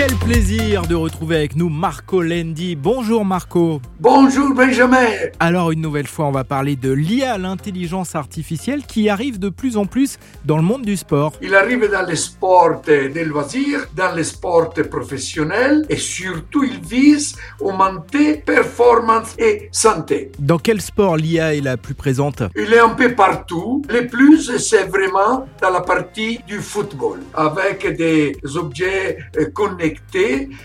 Quel plaisir de retrouver avec nous Marco Lendi. Bonjour Marco. Bonjour Benjamin. Alors une nouvelle fois, on va parler de l'IA, l'intelligence artificielle, qui arrive de plus en plus dans le monde du sport. Il arrive dans les sports de loisirs, dans les sports professionnels et surtout il vise augmenter performance et santé. Dans quel sport l'IA est la plus présente? Il est un peu partout. Le plus, c'est vraiment dans la partie du football, avec des objets euh,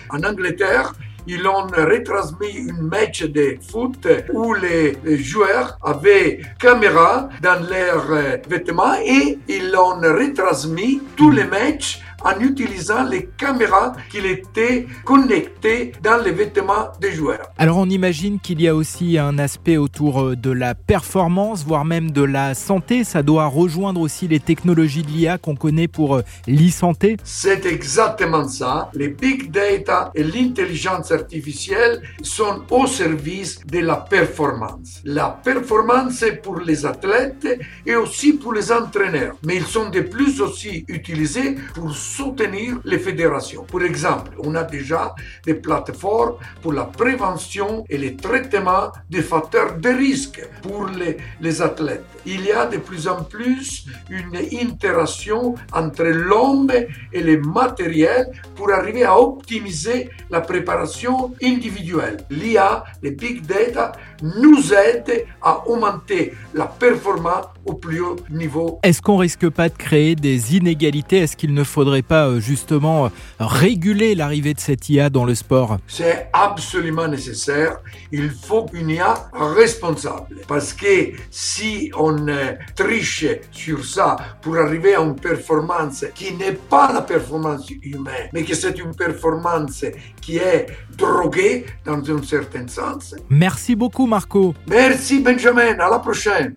en Angleterre, ils ont retransmis un match de foot où les joueurs avaient caméra dans leurs vêtements et ils ont retransmis tous les matchs en utilisant les caméras qui étaient connectées dans les vêtements des joueurs. Alors on imagine qu'il y a aussi un aspect autour euh, de la performance, voire même de la santé. Ça doit rejoindre aussi les technologies de l'IA qu'on connaît pour euh, l'e-santé. C'est exactement ça. Les big data et l'intelligence artificielle sont au service de la performance. La performance est pour les athlètes et aussi pour les entraîneurs. Mais ils sont de plus aussi utilisés pour soutenir les fédérations. Pour exemple, on a déjà des plateformes pour la prévention et le traitement des facteurs de risque pour les, athlètes. Il y a de plus en plus une interaction entre l'homme et le matériel pour arriver à optimiser la préparation individuelle. L'IA, les big data, nous aident à augmenter la performance au plus haut niveau. Est-ce qu'on risque pas de créer des inégalités? Est-ce qu'il ne faudrait pas euh, justement euh, réguler l'arrivée de cette IA dans le sport C'est absolument nécessaire. Il faut une IA responsable. Parce que si on euh, triche sur ça pour arriver à une performance qui n'est pas la performance humaine, mais que c'est une performance qui est droguée dans un certain sens. Merci beaucoup Marco. Merci Benjamin, à la prochaine.